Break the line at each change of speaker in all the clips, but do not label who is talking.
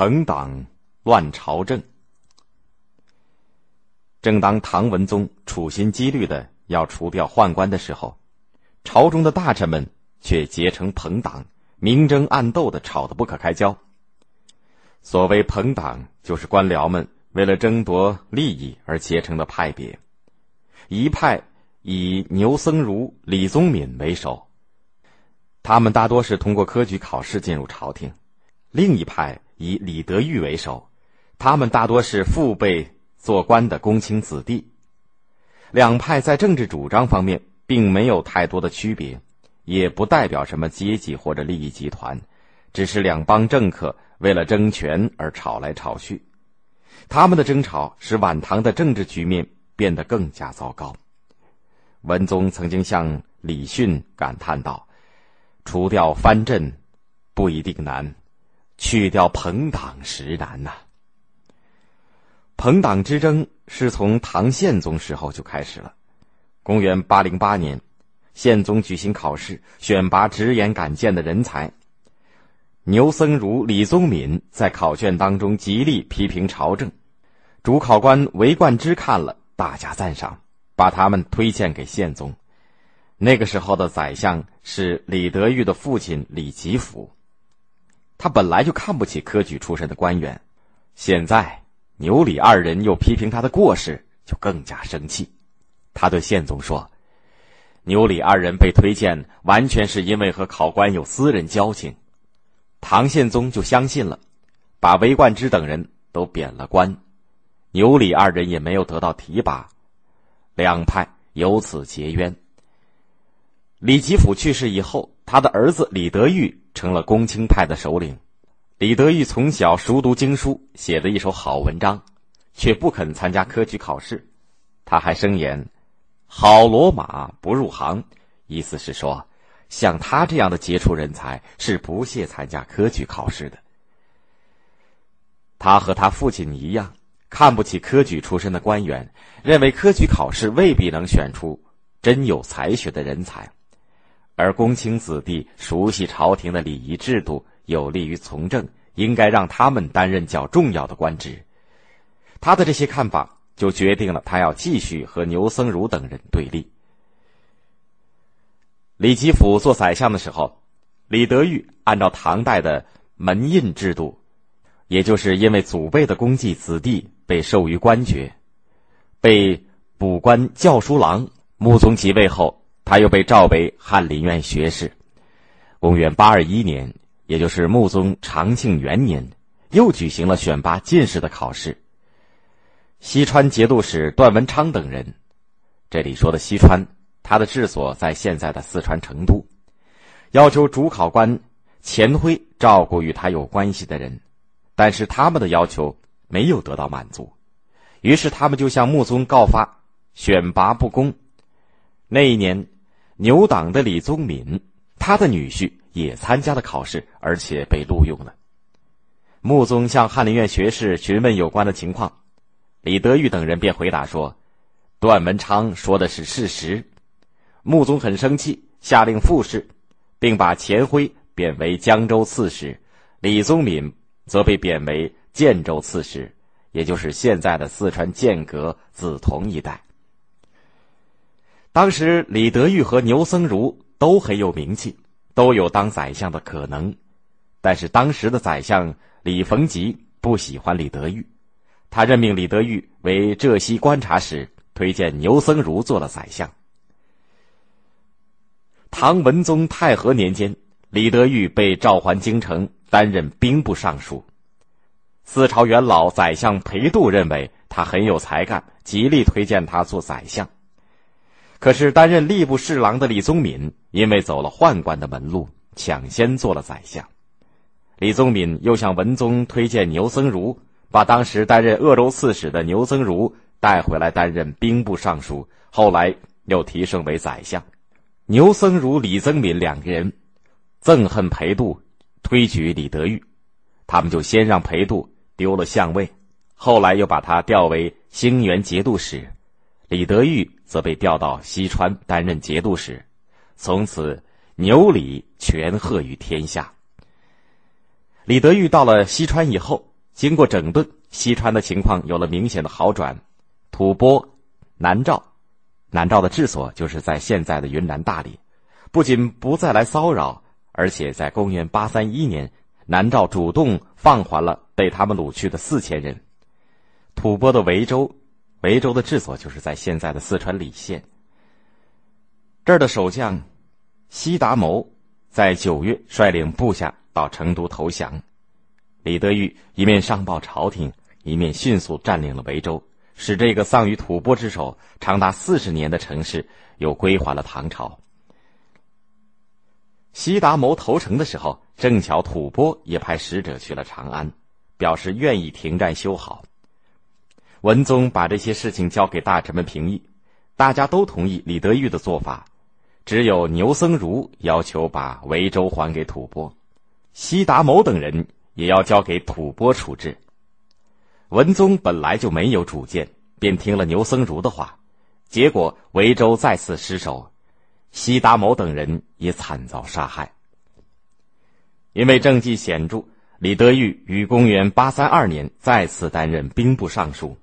朋党乱朝政。正当唐文宗处心积虑的要除掉宦官的时候，朝中的大臣们却结成朋党，明争暗斗的吵得不可开交。所谓朋党，就是官僚们为了争夺利益而结成的派别。一派以牛僧孺、李宗闵为首，他们大多是通过科举考试进入朝廷；另一派。以李德裕为首，他们大多是父辈做官的公卿子弟。两派在政治主张方面并没有太多的区别，也不代表什么阶级或者利益集团，只是两帮政客为了争权而吵来吵去。他们的争吵使晚唐的政治局面变得更加糟糕。文宗曾经向李训感叹道：“除掉藩镇，不一定难。”去掉朋党实难呐。朋党之争是从唐宪宗时候就开始了。公元八零八年，宪宗举行考试，选拔直言敢谏的人才。牛僧孺、李宗闵在考卷当中极力批评朝政，主考官韦冠之看了，大加赞赏，把他们推荐给宪宗。那个时候的宰相是李德裕的父亲李吉甫。他本来就看不起科举出身的官员，现在牛李二人又批评他的过失，就更加生气。他对宪宗说：“牛李二人被推荐，完全是因为和考官有私人交情。”唐宪宗就相信了，把韦冠之等人都贬了官，牛李二人也没有得到提拔，两派由此结冤。李吉甫去世以后，他的儿子李德裕。成了公卿派的首领，李德裕从小熟读经书，写的一手好文章，却不肯参加科举考试。他还声言：“好罗马不入行。”意思是说，像他这样的杰出人才是不屑参加科举考试的。他和他父亲一样，看不起科举出身的官员，认为科举考试未必能选出真有才学的人才。而公卿子弟熟悉朝廷的礼仪制度，有利于从政，应该让他们担任较重要的官职。他的这些看法，就决定了他要继续和牛僧孺等人对立。李吉甫做宰相的时候，李德裕按照唐代的门印制度，也就是因为祖辈的功绩，子弟被授予官爵，被补官校书郎。穆宗即位后。他又被召为翰林院学士。公元八二一年，也就是穆宗长庆元年，又举行了选拔进士的考试。西川节度使段文昌等人，这里说的西川，他的治所在现在的四川成都，要求主考官钱辉照顾与他有关系的人，但是他们的要求没有得到满足，于是他们就向穆宗告发选拔不公。那一年。牛党的李宗闵，他的女婿也参加了考试，而且被录用了。穆宗向翰林院学士询问有关的情况，李德裕等人便回答说：“段文昌说的是事实。”穆宗很生气，下令复试，并把钱辉贬为江州刺史，李宗闵则被贬为建州刺史，也就是现在的四川剑阁梓潼一带。当时李德裕和牛僧孺都很有名气，都有当宰相的可能，但是当时的宰相李逢吉不喜欢李德裕，他任命李德裕为浙西观察使，推荐牛僧孺做了宰相。唐文宗太和年间，李德裕被召还京城，担任兵部尚书。四朝元老宰相裴度认为他很有才干，极力推荐他做宰相。可是，担任吏部侍郎的李宗闵因为走了宦官的门路，抢先做了宰相。李宗闵又向文宗推荐牛僧孺，把当时担任鄂州刺史的牛僧孺带回来担任兵部尚书，后来又提升为宰相。牛僧孺、李宗闵两个人憎恨裴度推举李德裕，他们就先让裴度丢了相位，后来又把他调为兴元节度使。李德裕则被调到西川担任节度使，从此牛李权赫于天下。李德裕到了西川以后，经过整顿，西川的情况有了明显的好转。吐蕃、南诏，南诏的治所就是在现在的云南大理，不仅不再来骚扰，而且在公元八三一年，南诏主动放还了被他们掳去的四千人。吐蕃的维州，维州的治所就是在现在的四川理县。这儿的守将西达谋在九月率领部下到成都投降，李德裕一面上报朝廷，一面迅速占领了维州，使这个丧于吐蕃之手长达四十年的城市又归还了唐朝。西达谋投诚的时候，正巧吐蕃也派使者去了长安，表示愿意停战修好。文宗把这些事情交给大臣们评议，大家都同意李德裕的做法。只有牛僧孺要求把维州还给吐蕃，西达谋等人也要交给吐蕃处置。文宗本来就没有主见，便听了牛僧孺的话，结果维州再次失守，西达谋等人也惨遭杀害。因为政绩显著，李德裕于公元八三二年再次担任兵部尚书。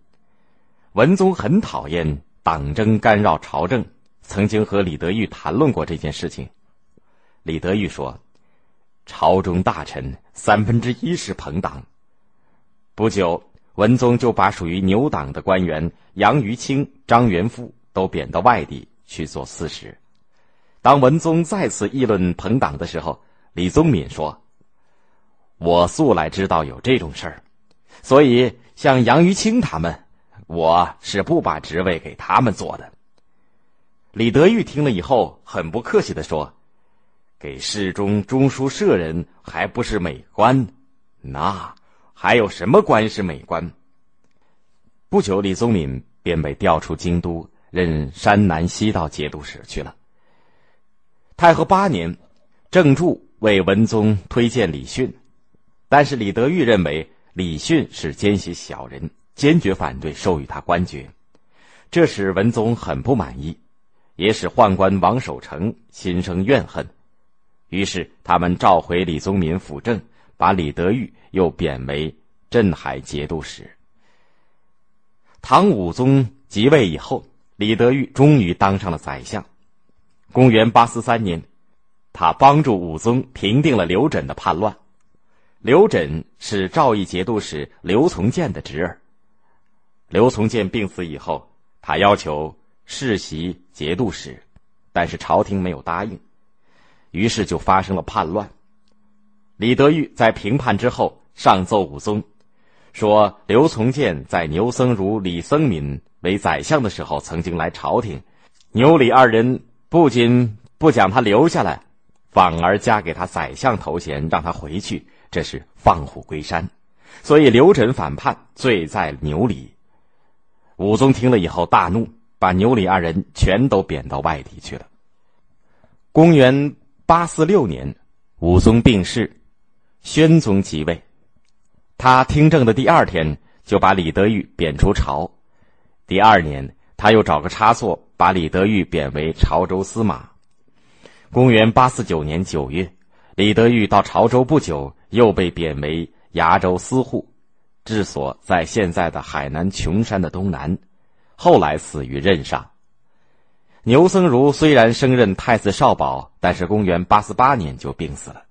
文宗很讨厌党争干扰朝政。曾经和李德裕谈论过这件事情，李德裕说：“朝中大臣三分之一是朋党。”不久，文宗就把属于牛党的官员杨于清、张元富都贬到外地去做刺史。当文宗再次议论朋党的时候，李宗闵说：“我素来知道有这种事儿，所以像杨于清他们，我是不把职位给他们做的。”李德裕听了以后，很不客气的说：“给侍中、中书舍人还不是美官？那还有什么官是美官？”不久，李宗闵便被调出京都，任山南西道节度使去了。太和八年，郑注为文宗推荐李训，但是李德裕认为李训是奸邪小人，坚决反对授予他官爵，这使文宗很不满意。也使宦官王守成心生怨恨，于是他们召回李宗闵辅政，把李德裕又贬为镇海节度使。唐武宗即位以后，李德裕终于当上了宰相。公元八四三年，他帮助武宗平定了刘枕的叛乱。刘枕是赵义节度使刘从谏的侄儿。刘从谏病死以后，他要求。世袭节度使，但是朝廷没有答应，于是就发生了叛乱。李德裕在平叛之后上奏武宗，说刘从谏在牛僧孺、李僧敏为宰相的时候曾经来朝廷，牛李二人不仅不将他留下来，反而加给他宰相头衔，让他回去，这是放虎归山。所以刘枕反叛，罪在牛李。武宗听了以后大怒。把牛李二人全都贬到外地去了。公元八四六年，武宗病逝，宣宗即位。他听政的第二天，就把李德裕贬出朝。第二年，他又找个差错，把李德裕贬为潮州司马。公元八四九年九月，李德裕到潮州不久，又被贬为崖州司户，治所在现在的海南琼山的东南。后来死于任上。牛僧孺虽然升任太子少保，但是公元八四八年就病死了。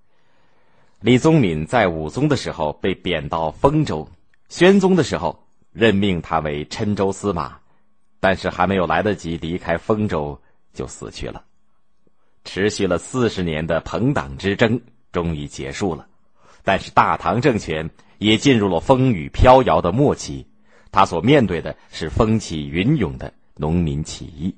李宗闵在武宗的时候被贬到丰州，宣宗的时候任命他为郴州司马，但是还没有来得及离开丰州就死去了。持续了四十年的朋党之争终于结束了，但是大唐政权也进入了风雨飘摇的末期。他所面对的是风起云涌的农民起义。